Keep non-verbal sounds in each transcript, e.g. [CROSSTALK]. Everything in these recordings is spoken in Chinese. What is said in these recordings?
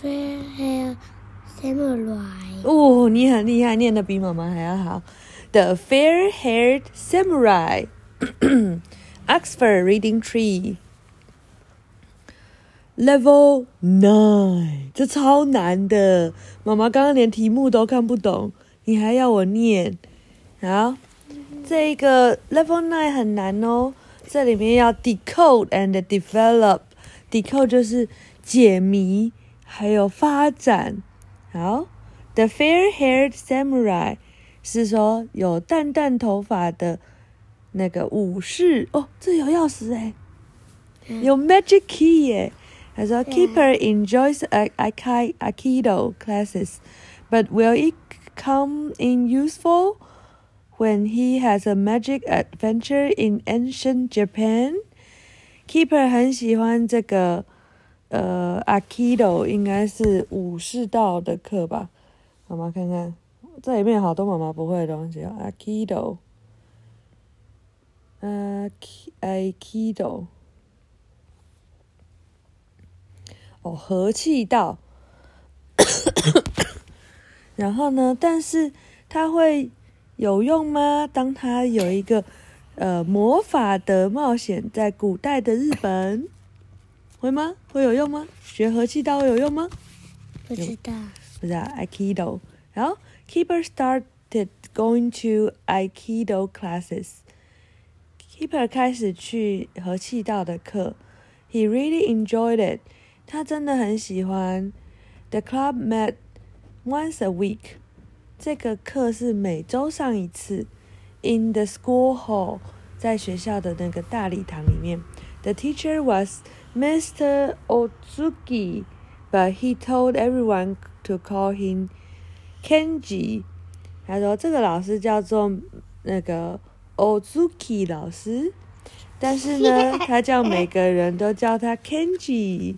Fair-haired samurai. 哦，你很厉害，念的比妈妈还要好。The fair-haired samurai, Oxford Reading Tree. Level nine，这超难的，妈妈刚刚连题目都看不懂，你还要我念？好，这个 Level nine 很难哦，这里面要 decode and develop。decode 就是解谜，还有发展。好，The fair-haired samurai 是说有淡淡头发的那个武士哦，这有钥匙哎，有 magic key 耶。他说，Keeper enjoys a Aki Aikido classes, but will it come in useful when he has a magic adventure in ancient Japan? Keeper 很喜欢这个 呃 Aikido，应该是武士道的课吧？妈妈看看，这里面好多妈妈不会的东西哦。Aikido，呃，Aikido。哦，和气道。然后呢？但是它会有用吗？当它有一个呃魔法的冒险，在古代的日本，会吗？会有用吗？学和气道会有用吗？不知道。不知道 Aikido。然后 Keeper started going to Aikido classes。Keeper 开始去和气道的课。He really enjoyed it。他真的很喜欢。The club met once a week。这个课是每周上一次。In the school hall，在学校的那个大礼堂里面。The teacher was Mr. Ozuki，but he told everyone to call him Kenji。他说这个老师叫做那个 Ozuki 老师，但是呢，他叫每个人都叫他 Kenji。[LAUGHS]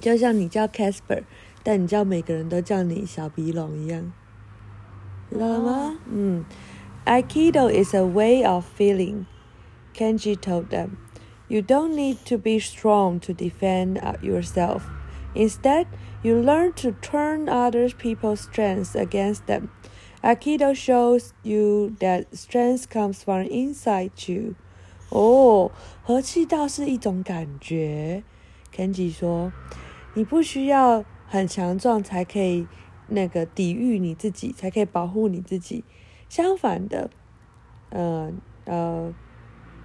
就像你叫 [CLEARS THROAT] Casper，但你叫每个人都叫你小鼻龙一样，知道了吗？嗯，Aikido is a way of feeling. Kenji told them, "You don't need to be strong to defend yourself. Instead, you learn to turn other people's strengths against them." Aikido shows you that strength comes from inside you. 哦，和气道是一种感觉。Kenji 说：“你不需要很强壮才可以那个抵御你自己，才可以保护你自己。相反的，呃呃，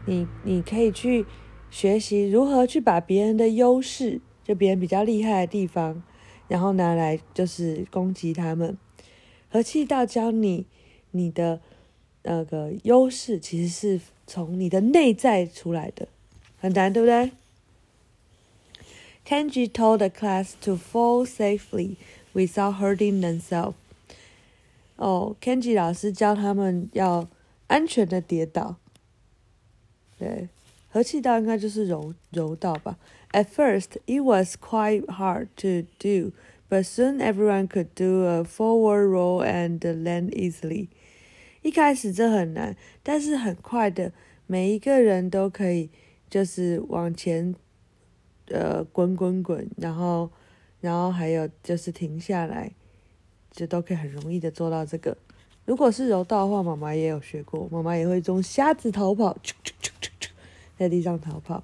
你你可以去学习如何去把别人的优势，就别人比较厉害的地方，然后拿来就是攻击他们。和气道教你你的那个优势，其实是。”从你的内在出来的，很难，对不对？Kenji told the class to fall safely without hurting themselves。哦，Kenji 老师教他们要安全的跌倒。对，和气道应该就是柔柔道吧。At first, it was quite hard to do, but soon everyone could do a forward roll and land easily. 一开始这很难，但是很快的，每一个人都可以就是往前，呃，滚滚滚，然后，然后还有就是停下来，就都可以很容易的做到这个。如果是柔道的话，妈妈也有学过，妈妈也会用瞎子逃跑，啾啾啾在地上逃跑。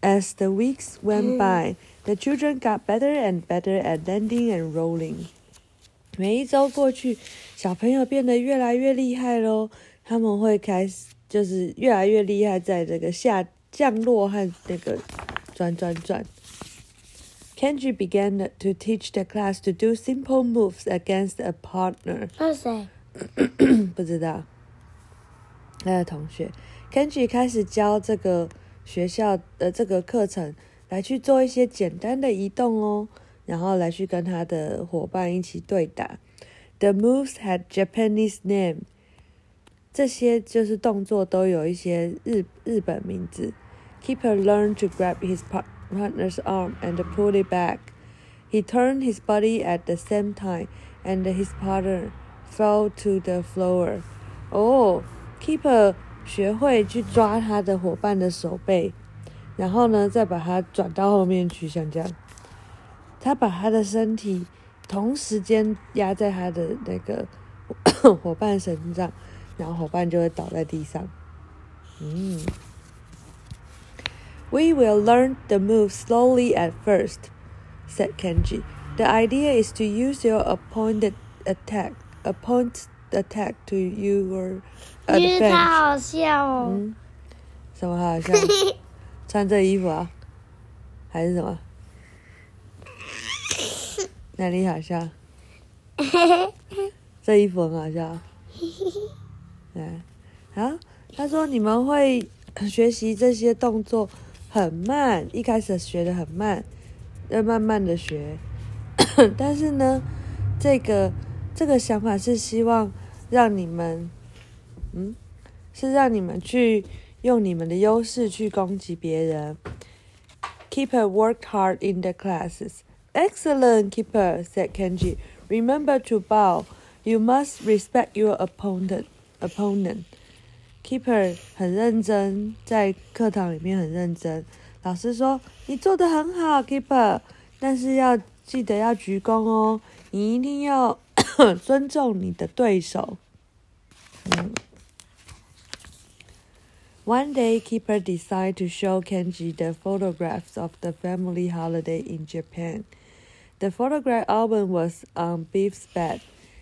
As [CLEARS THROAT] the weeks went by, the children got better and better at landing and rolling. 每一周过去，小朋友变得越来越厉害喽。他们会开始就是越来越厉害，在这个下降落和那个转转转。Kenji began to teach the class to do simple moves against a partner。是[CLEARS THROAT]谁？不知道。他的同学 ，Kenji 开始教这个学校的这个课程，来去做一些简单的移动哦。然后来去跟他的伙伴一起对打。The moves had Japanese name。这些就是动作都有一些日日本名字。Keeper learned to grab his partner's arm and pull it back. He turned his body at the same time, and his partner fell to the floor. Oh,，Keeper 学会去抓他的伙伴的手背，然后呢，再把它转到后面去，像这样。他把他的身体同时间压在他的那个伙伴身上，然后伙伴就会倒在地上。嗯。We will learn the move slowly at first, said Kenji. The idea is to use your appointed attack, appoint attack to your 因为 advantage. 他好笑哦。嗯，什么好笑？[LAUGHS] 穿这衣服啊？还是什么？哪里好笑？[LAUGHS] 这衣服很好笑。对，[LAUGHS] 好，他说你们会学习这些动作很慢，一开始学的很慢，要慢慢的学。[COUGHS] 但是呢，这个这个想法是希望让你们，嗯，是让你们去用你们的优势去攻击别人。Keeper worked hard in the classes. Excellent, Keeper, said Kenji. Remember to bow. You must respect your opponent. Opponent. Keeper 很认真，在课堂里面很认真。老师说：“你做的很好，Keeper，但是要记得要鞠躬哦，你一定要 [LAUGHS] 尊重你的对手。”嗯。One day, Keeper decided to show Kenji the photographs of the family holiday in Japan. The photograph album was on Beef's bed.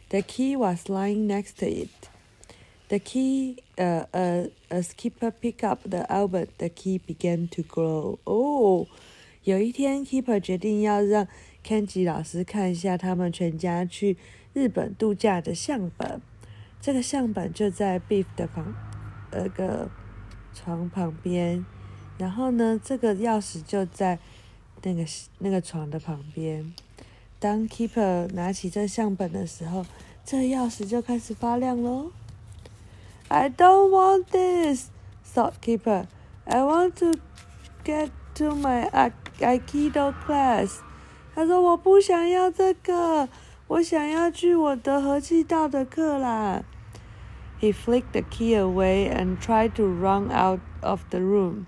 The key was lying next to it. The key, uh, uh, as Keeper picked up the album, the key began to glow. Oh, 有一天，Keeper 决定要让 Kenji 老师看一下他们全家去 日本度假的相本。这个相本就在 Beef 的旁，那个床旁边。然后呢，这个钥匙就在那个那个床的旁边。当 Keeper 拿起这相本的时候，这钥匙就开始发亮喽。I don't want this, thought Keeper. I want to get to my Aikido class. 他说：“我不想要这个，我想要去我的和气道的课啦。” He flicked the key away and tried to run out of the room.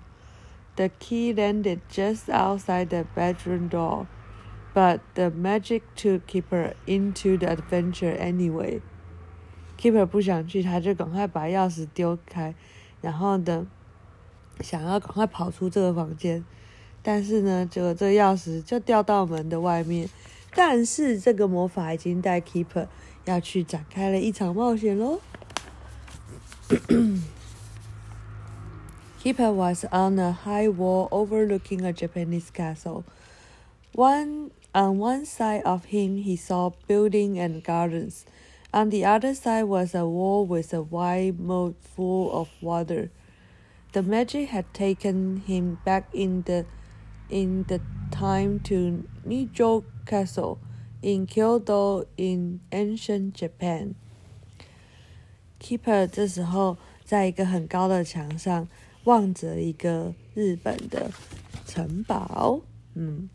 The key landed just outside the bedroom door, but the magic took Keeper into the adventure anyway. Keeper 不想去，他就赶快把钥匙丢开，然后呢，想要赶快跑出这个房间。但是呢，结果这个钥匙就掉到门的外面。但是这个魔法已经带 Keeper 要去展开了一场冒险喽。Keeper [CLEARS THROAT] was on a high wall overlooking a Japanese castle. One on one side of him he saw building and gardens. On the other side was a wall with a wide moat full of water. The magic had taken him back in the in the time to Nijo Castle in Kyoto in ancient Japan. Keeper 这时候在一个很高的墙上望着一个日本的城堡，嗯，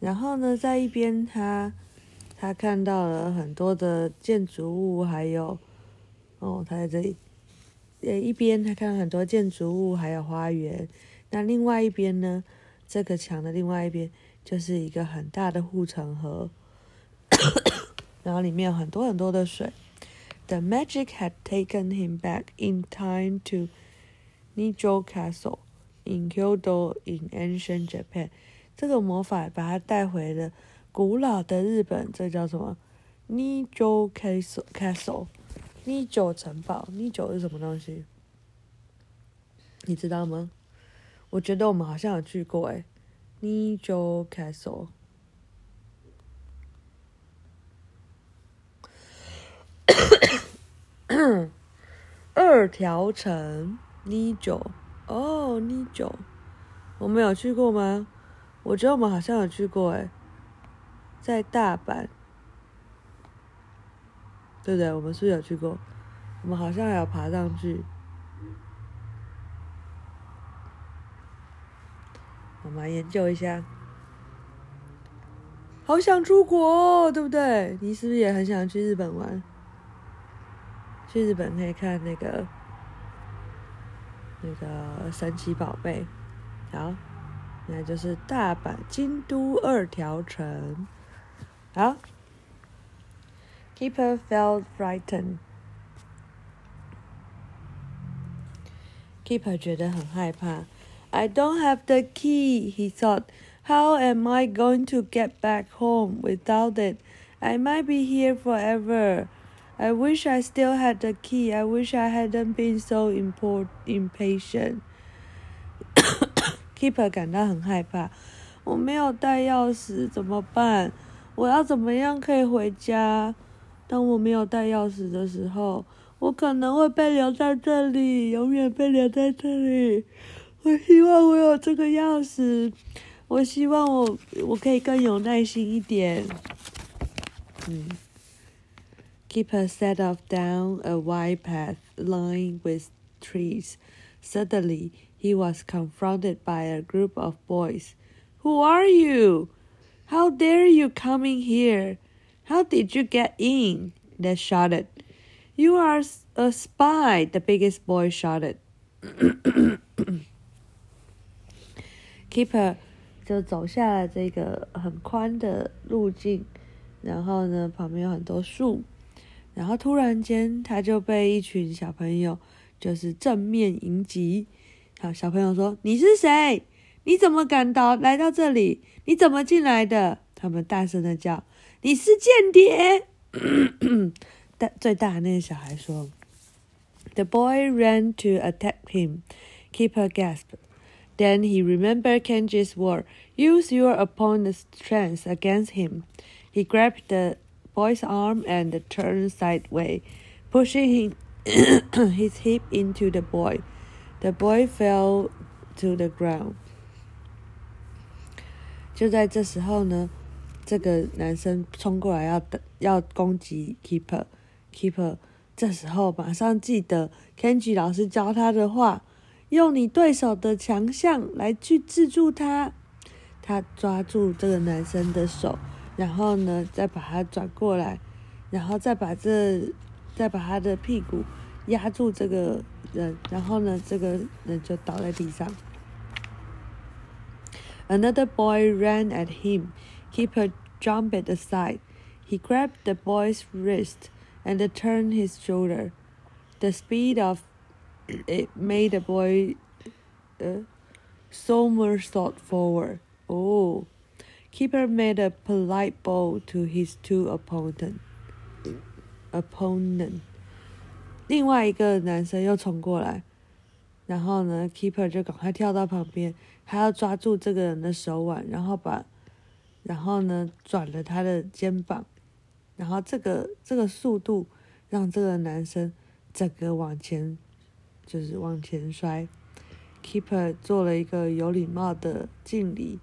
然后呢，在一边他他看到了很多的建筑物，还有哦，他在这里，呃，一边他看到很多建筑物，还有花园，那另外一边呢，这个墙的另外一边就是一个很大的护城河，然后里面有很多很多的水。The magic had taken him back in time to Nijo Castle in Kyoto in ancient Japan。这个魔法把他带回了古老的日本，这叫什么？Nijo Castle Castle。Nijo 城堡，Nijo 是什么东西？你知道吗？我觉得我们好像有去过诶 Nijo Castle。[COUGHS] 二条城，Ni 九哦，Ni 九，我们有去过吗？我觉得我们好像有去过诶，在大阪，对不对？我们是不是有去过？我们好像还有爬上去。我们来研究一下。好想出国，哦对不对？你是不是也很想去日本玩？去日本可以看那个那个神奇宝贝。好，那就是大阪京都二条城。好，Keeper felt frightened. Keeper 觉得很害怕。I don't have the key, he thought. How am I going to get back home without it? I might be here forever. I wish I still had the key. I wish I hadn't been so import impatient. [COUGHS] Keeper 感到很害怕。我没有带钥匙，怎么办？我要怎么样可以回家？当我没有带钥匙的时候，我可能会被留在这里，永远被留在这里。 我希望我有这个钥匙。我希望我我可以更有耐心一点。嗯。Keeper set off down a wide path lined with trees. Suddenly, he was confronted by a group of boys. Who are you? How dare you coming here? How did you get in? They shouted. You are a spy, the biggest boy shouted. [COUGHS] Keeper 就走下了这个很宽的路径，然后呢，旁边有很多树，然后突然间他就被一群小朋友就是正面迎击。好，小朋友说：“你是谁？你怎么敢到来到这里？你怎么进来的？”他们大声的叫：“你是间谍！”大 [LAUGHS] 最大的那个小孩说：“The boy ran to attack him. Keeper gasped. Then he remembered Kenji's word: "Use your opponent's strength against him." He grabbed the boy's arm and turned sideways, pushing his [COUGHS] hip into the boy. The boy fell to the ground. 就在这时候呢，这个男生冲过来要要攻击 Keeper，Keeper 这时候马上记得 Kenji 老师教他的话。 用你对手的强项来去制住他，他抓住这个男生的手，然后呢，再把他转过来，然后再把这，再把他的屁股压住这个人，然后呢，这个人就倒在地上。Another boy ran at him. Keeper jumped aside. He grabbed the boy's wrist and turned his shoulder. The speed of it made the boy uh, somersault forward. Oh, keeper made a polite bow to his two opponent. Opponent，另外一个男生又冲过来，然后呢，keeper 就赶快跳到旁边，他要抓住这个人的手腕，然后把，然后呢转了他的肩膀，然后这个这个速度让这个男生整个往前就是往前摔，keeper 做了一个有礼貌的敬礼，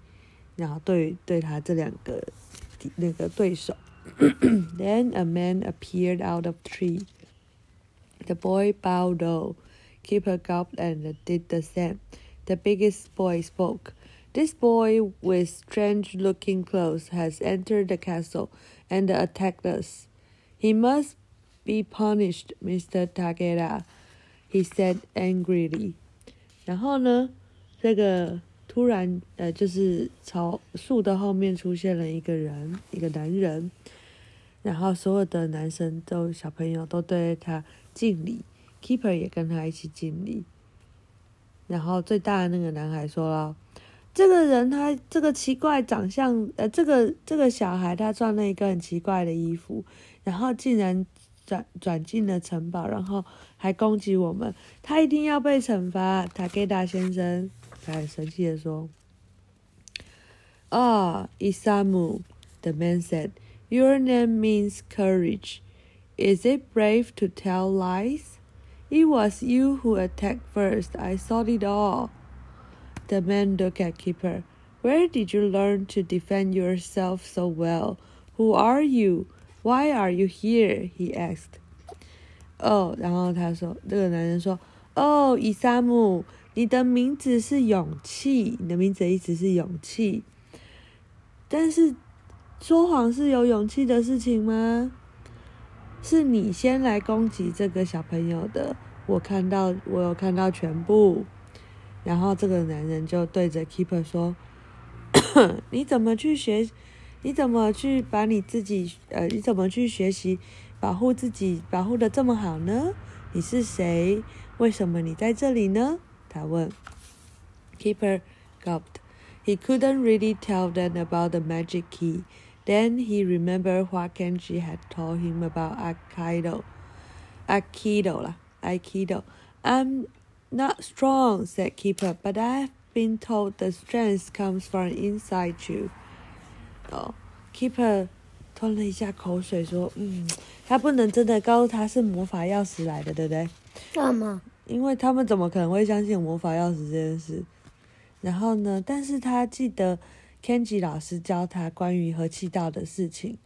然后对对他这两个那个对手。Then a man appeared out of tree. The boy bowed low. Keeper gulped and did the same. The biggest boy spoke. This boy with strange looking clothes has entered the castle and attacked us. He must be punished, Mr. Takeda He said angrily。然后呢，这个突然呃，就是朝树的后面出现了一个人，一个男人。然后所有的男生都小朋友都对他敬礼，keeper 也跟他一起敬礼。然后最大的那个男孩说了：“这个人他这个奇怪长相，呃，这个这个小孩他穿了一个很奇怪的衣服，然后竟然。”转转进了城堡，然后还攻击我们，他一定要被惩罚。塔给达先生，他很生气的说：“Ah, Isamu,” the man said, “your name means courage. Is it brave to tell lies? It was you who attacked first. I saw it all.” The man looked at Keeper. Where did you learn to defend yourself so well? Who are you? Why are you here? He asked. 哦，然后他说，这个男人说：“哦，伊萨姆，你的名字是勇气，你的名字的意思是勇气。但是说谎是有勇气的事情吗？是你先来攻击这个小朋友的，我看到，我有看到全部。然后这个男人就对着 Keeper 说：[COUGHS] 你怎么去学？你怎么去把你自己呃？你怎么去学习保护自己，保护的这么好呢？你是谁？为什么你在这里呢？他问。Keeper gulped. He couldn't really tell them about the magic key. Then he remembered what Kenji had told him about Aikido. Aikido lah, Aikido. I'm not strong, said Keeper, but I've been told the strength comes from inside you. 哦，Keeper 吞了一下口水，说：“嗯，他不能真的告诉他是魔法钥匙来的，对不对？干嘛？因为他们怎么可能会相信魔法钥匙这件事？然后呢？但是他记得 Kenji 老师教他关于和气道的事情。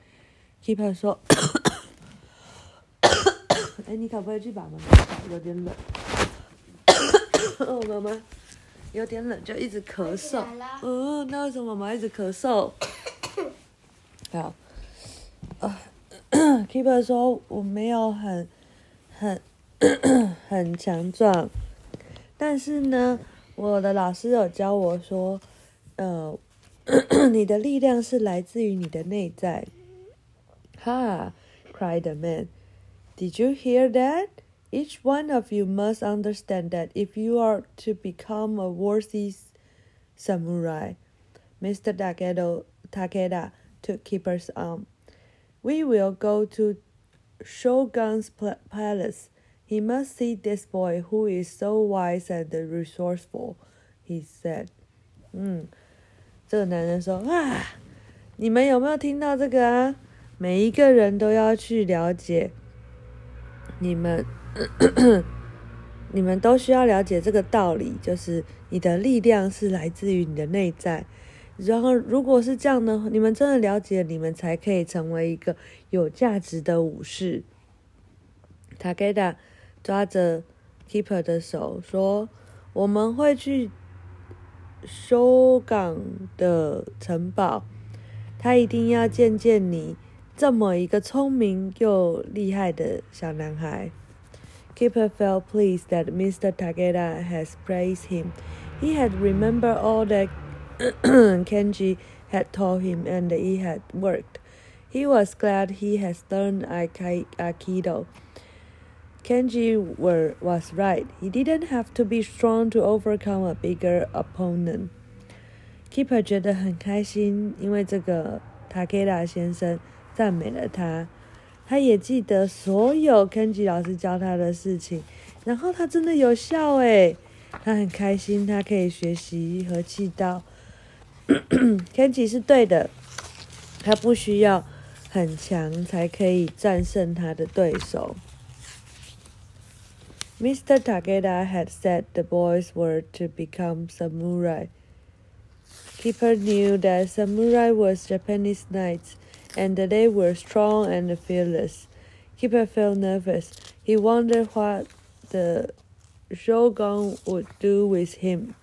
Keeper 说：‘ [COUGHS] 哎，你可不可以去把门关上？有点冷。[COUGHS] ’哦，妈妈有点冷，就一直咳嗽。嗯，那为什么妈妈一直咳嗽？”好，呃，Keeper 说我没有很很很强壮，但是呢，我的老师有教我说，呃，你的力量是来自于你的内在。哈，cried the man. Did you hear that? Each one of you must understand that if you are to become a worthy samurai, Mr. Takeda Takeda took Keeper's arm. We will go to Shogun's palace. He must see this boy who is so wise and resourceful, he said. 嗯，这个男人说啊，你们有没有听到这个啊？每一个人都要去了解，你们，你们都需要了解这个道理，就是你的力量是来自于你的内在。然后，如果是这样呢？你们真的了解，你们才可以成为一个有价值的武士。塔盖达抓着 Keeper 的手说：“我们会去修港的城堡，他一定要见见你这么一个聪明又厉害的小男孩。” Keeper felt pleased that Mr. Takeda has praised him. He had remembered all that. [COUGHS] Kenji had told him and it had worked. He was glad he had learned Aikido. Kenji were, was right. He didn't have to be strong to overcome a bigger opponent. Keeper 觉得很开心，因为这个 Takeda 先生赞美了他。他也记得所有 Kenji 老师教他的事情，然后他真的有效诶，他很开心，他可以学习和气道。 [COUGHS] Kenji 是对的，他不需要很强才可以战胜他的对手。Mr. Takeda had said the boys were to become samurai. Keeper knew that samurai was Japanese knights and that they were strong and fearless. Keeper felt nervous. He wondered what the shogun would do with him.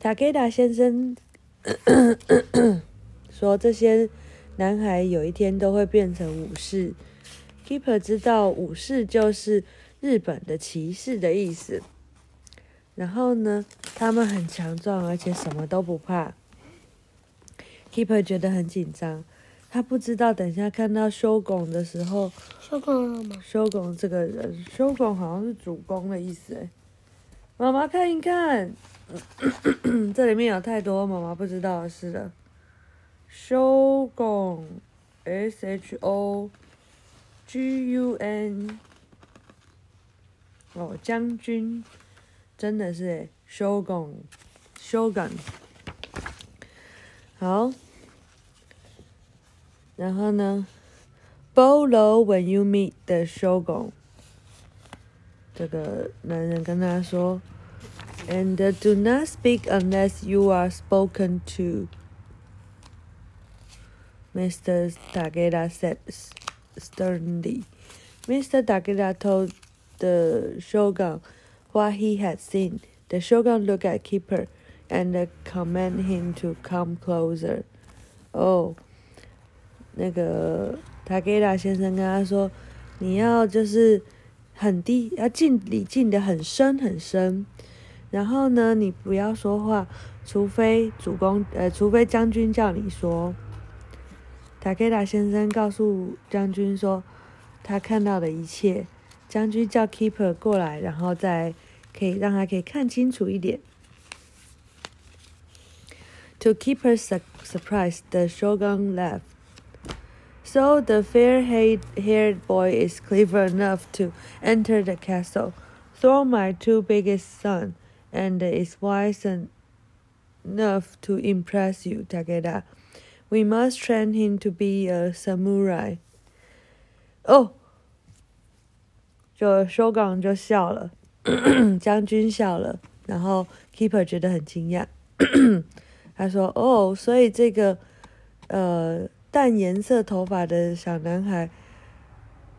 Takeda 先生 [COUGHS] 说这些男孩有一天都会变成武士。Keeper 知道武士就是日本的骑士的意思。然后呢，他们很强壮，而且什么都不怕。Keeper 觉得很紧张，他不知道等下看到修拱的时候，修拱了吗？修拱这个人，修拱好像是主公的意思哎。妈妈看一看。[COUGHS] 这里面有太多妈妈不知道的事了。修拱，S H O G U N，哦，将军，真的是诶，修拱，修拱。好，然后呢？Bow low when you meet the shogun。这个男人跟他说。and uh, do not speak unless you are spoken to. Mr. Takeda said sternly. Mr. Takeda told the shogun what he had seen. The shogun looked at Keeper and uh, commanded him to come closer. Oh, 那个 Takeda 先生跟他说：“你要就是 很低，要进里进的很深很深。”然后呢，你不要说话，除非主公呃，除非将军叫你说。塔克达先生告诉将军说，他看到的一切。将军叫 Keeper 过来，然后再可以让他可以看清楚一点。To Keeper's surprise, the shogun left. So the fair-haired boy is clever enough to enter the castle. Throw my two biggest sons, and is wise enough to impress you, Takeda. We must train him to be a samurai. Oh, 就修港就笑了，将军笑了，然后 keeper 觉得很惊讶，他说：“哦，所以这个呃 [CLEARS THROAT] 淡颜色头发的小男孩，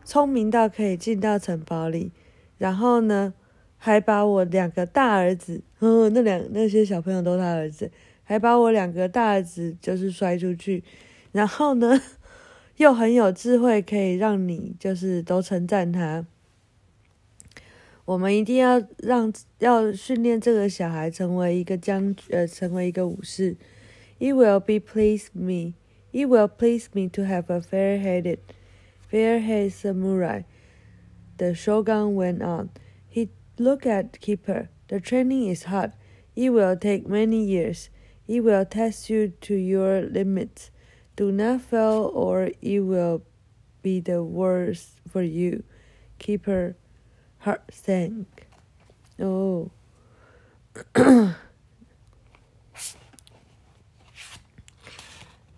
聪明到可以进到城堡里，然后呢，还把我两个大儿子，嗯，那两那些小朋友都是他儿子，还把我两个大儿子就是摔出去，然后呢，[LAUGHS] 又很有智慧，可以让你就是都称赞他。”我们一定要让要训练这个小孩成为一个将呃成为一个武士。It will be please me. It will please me to have a fair-headed, fair-haired samurai. The shogun went on. He looked at keeper. The training is hard. It will take many years. It will test you to your limits. Do not fail, or it will be the worse for you. Keeper Heart sank. 哦，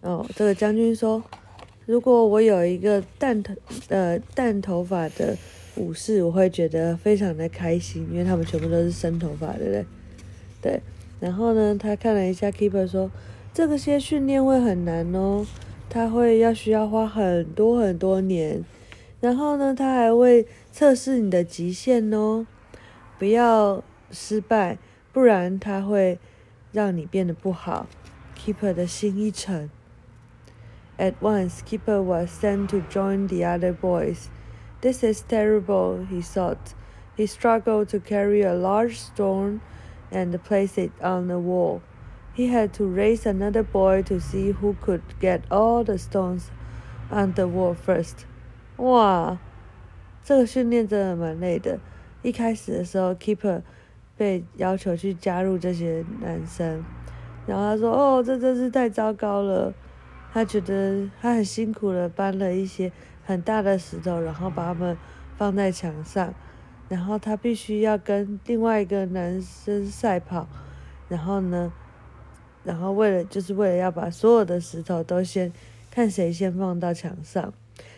哦，这个将军说，如果我有一个淡头呃淡头发的武士，我会觉得非常的开心，因为他们全部都是深头发，对不对？对。然后呢，他看了一下 Keeper 说，这个些训练会很难哦，他会要需要花很多很多年。然后呢，他还会测试你的极限哦，不要失败，不然他会让你变得不好。Keeper 的心一沉。At once, Keeper was sent to join the other boys. This is terrible, he thought. He struggled to carry a large stone and place it on the wall. He had to raise another boy to see who could get all the stones on the wall first. 哇，这个训练真的蛮累的。一开始的时候，Keeper 被要求去加入这些男生，然后他说：“哦，这真是太糟糕了。” 他觉得他很辛苦的搬了一些很大的石头，然后把它们放在墙上，然后他必须要跟另外一个男生赛跑，然后呢，然后为了就是为了要把所有的石头都先看谁先放到墙上。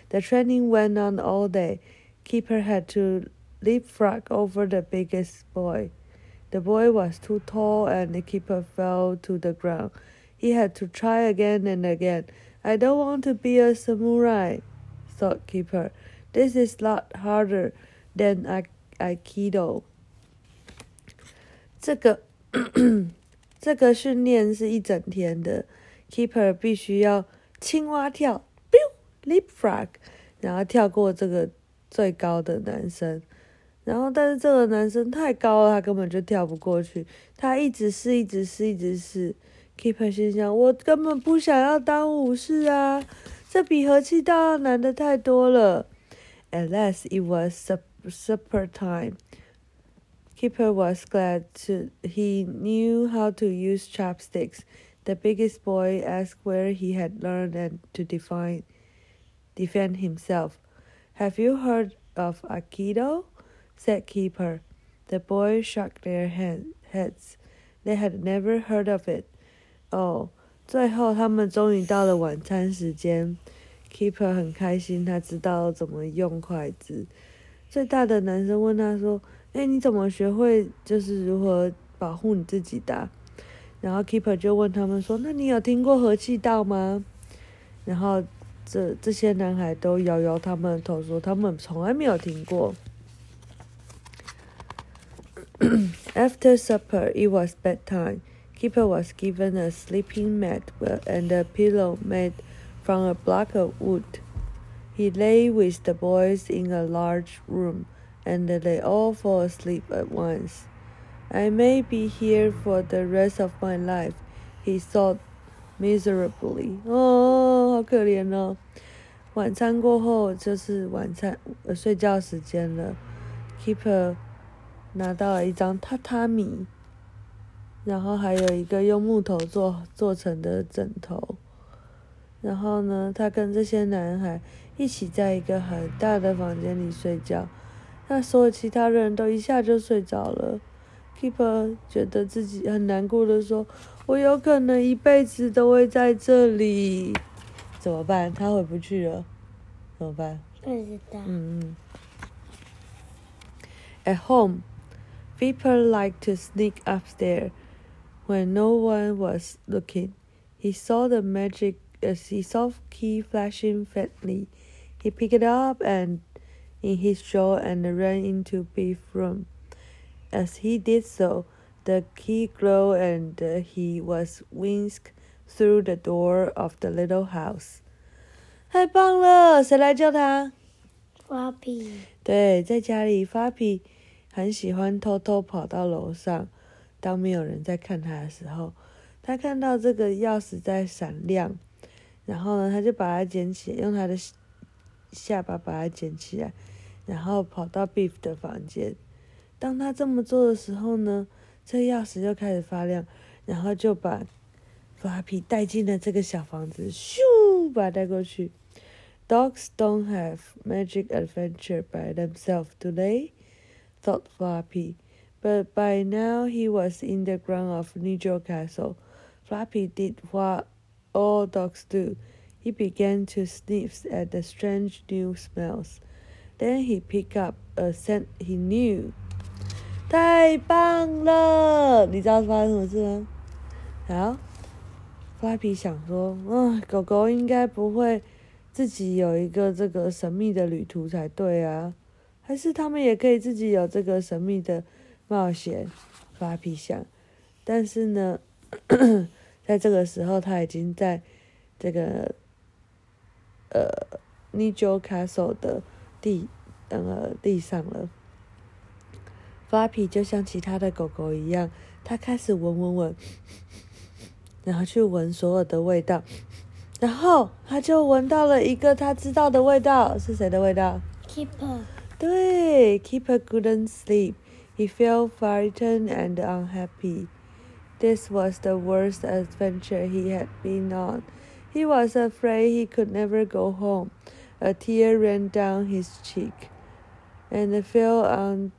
The training went on all day. Keeper had to leapfrog over the biggest boy. The boy was too tall and the keeper fell to the ground. He had to try again and again. I don't want to be a samurai, thought Keeper. This is a lot harder than Aikido. 这个这个训练是一整天的，Keeper 必须要青蛙跳，biu leapfrog，然后跳过这个最高的男生，然后但是这个男生太高了，他根本就跳不过去。他一直试，一直试，一直试。Keeper 心想：我根本不想要当武士啊，这比和气道要难的太多了。At last, it was supper time. Keeper was glad to he knew how to use chopsticks. The biggest boy asked where he had learned and to define defend himself. Have you heard of Aikido? said Keeper. The boys shook their head, heads. They had never heard of it. 哦，最后他们终于到了晚餐时间。Keeper 很开心，他知道怎么用筷子。最大的男生问他说：“哎，你怎么学会就是如何保护你自己的？”然后 Keeper 就问他们说：“那你有听过和气道吗？”然后这这些男孩都摇摇他们的头，说他们从来没有听过。After supper, it was bedtime. Keeper was given a sleeping mat and a pillow made from a block of wood. He lay with the boys in a large room, and they all fell asleep at once. I may be here for the rest of my life, he thought miserably. 哦，好可怜哦。晚餐过后就是晚餐呃睡觉时间了。Keeper 拿到了一张榻榻米， 然后还有一个用木头做做成的枕头。然后呢，他跟这些男孩一起在一个很大的房间里睡觉。那所有其他人都一下就睡着了。Keeper 觉得自己很难过的说：“我有可能一辈子都会在这里，怎么办？他回不去了，怎么办？”不知道。嗯嗯。At home, Keeper liked to sneak upstairs when no one was looking. He saw the magic as he saw key flashing faintly. He picked it up and in his jaw and ran into Beef's room. As he did so, the key glowed and uh, he was whisked through the door of the little house. 太棒了！谁来救他？花皮。对，在家里，发皮很喜欢偷偷跑到楼上。 当没有人在看他的时候，他看到这个钥匙在闪亮，然后呢，他就把它捡起，用他的下巴把它捡起来，然后跑到 Beef 的房间。当他这么做的时候呢，这钥匙就开始发亮，然后就把 Flappy 带进了这个小房子，咻，把它带过去。Dogs don't have magic adventure by themselves, do they? thought Flappy. But by now he was in the ground of Nigel Castle. Flappy did what all dogs do. He began to sniff at the strange new smells. Then he picked up a scent he knew. 太棒了！你知道发生什么事吗？好，Flappy 想说，嗯，狗狗应该不会自己有一个这个神秘的旅途才对啊，还是他们也可以自己有这个神秘的 冒险？Flappy 想，但是呢，[CLEARS THROAT] 在这个时候，他已经在这个呃 Nigel Castle 的地呃地上了。Flappy 就像其他的狗狗一样，它开始闻闻闻，[LAUGHS] 然后去闻所有的味道，然后它就闻到了一个它知道的味道，是谁的味道？Keeper。对，Keeper couldn't sleep. He felt frightened and unhappy. This was the worst adventure he had been on. He was afraid he could never go home. A tear ran down his cheek, and fell on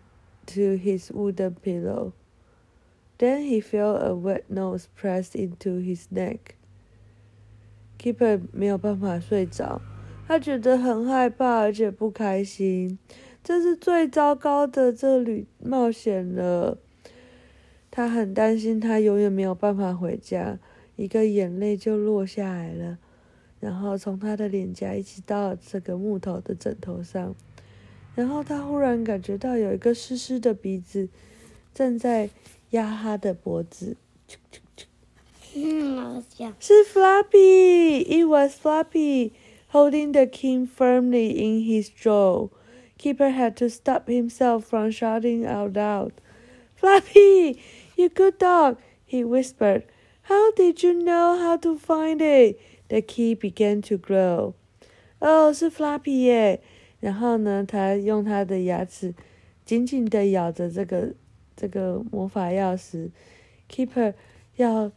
to his wooden pillow. Then he felt a wet nose pressed into his neck. Keeper 没有办法睡着，他觉得很害怕，而且不开心。 这是最糟糕的这旅冒险了。他很担心，他永远没有办法回家。一个眼泪就落下来了，然后从他的脸颊一直到这个木头的枕头上。然后他忽然感觉到有一个湿湿的鼻子正在压他的脖子。嗯，好是 Flappy. It was Flappy holding the king firmly in his jaw. Keeper had to stop himself from shouting out loud. Flappy, you good dog, he whispered. How did you know how to find it? The key began to glow. Oh, 是 Flappy 耶！然后呢，他用他的牙齿紧紧的咬着这个这个魔法钥匙。Keeper 要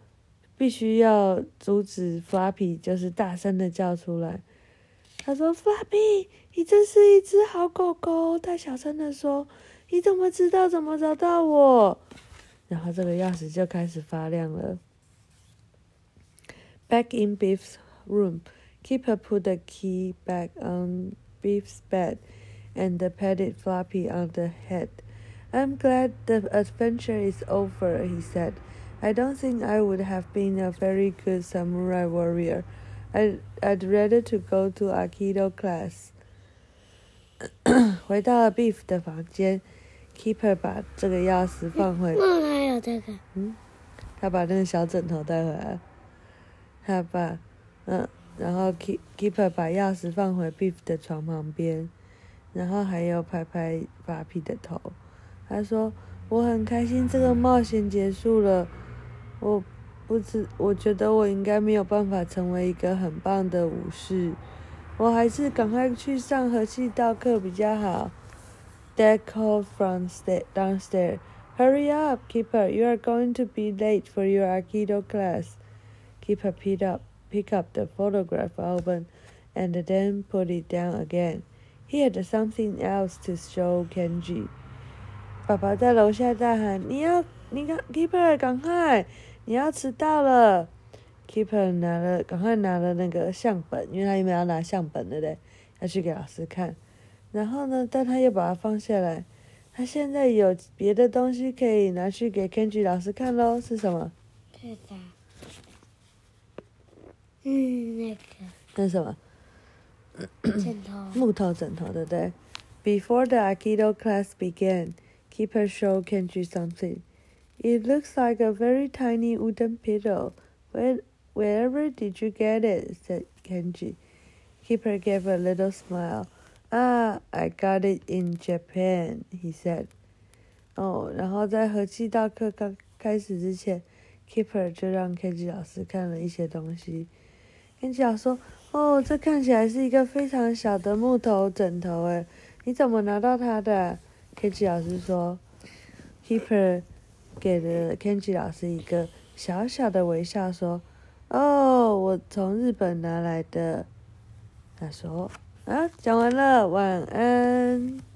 必须要阻止 Flappy，就是大声的叫出来。他说：“Flappy， 你真是一只好狗狗。”他小声的说：“你怎么知道怎么找到我？”然后这个钥匙就开始发亮了。Back in Beef's room, Keeper put the key back on. Beef's bed and patted Floppy on the head. I'm glad the adventure is over, he said. I don't think I would have been a very good samurai warrior. I'd, I'd rather to go to Aikido class. 回到了 Beef 的房间，Keeper 把这个钥匙放回。那还有这个。嗯，他把那个小枕头带回来。他把，嗯。然后 keep keeper 把钥匙放回 beef 的床旁边，然后还有拍拍法皮的头。他说：“我很开心这个冒险结束了。我不知，我觉得我应该没有办法成为一个很棒的武士。我还是赶快去上和气道课比较好。Dad called from sta- downstairs. Hurry up, Keeper! You are going to be late for your Aikido class. Keeper picked up, picked up the photograph album and then put it down again. He had something else to show Kenji. 爸爸在楼下大喊：“你要，你看，Keeper，赶快，你要迟到了。” Keeper 拿了，赶快拿了那个相本，因为他因为要拿相本对不对？要去给老师看。然后呢，但他又把它放下来。他现在有别的东西可以拿去给 Kenji 老师看喽，是什么？是的。嗯，那个那是什么？枕头。木头枕头，对不对？Before the Aikido class began, Keeper showed Kenji something. It looks like a very tiny wooden pillow. Where, wherever did you get it? said Kenji. Keeper gave a little smile. Ah, I got it in Japan, he said. 哦，然后在和气道课刚开始之前，Keeper 就让 Kenji 老师看了一些东西。Kenji 老师说：“哦，这看起来是一个非常小的木头枕头，诶，你怎么拿到它的？”Kenji 老师说：“Keeper 给了 Kenji 老师一个小小的微笑，说：‘哦，我从日本拿来的。’他说。”啊，讲完了，晚安。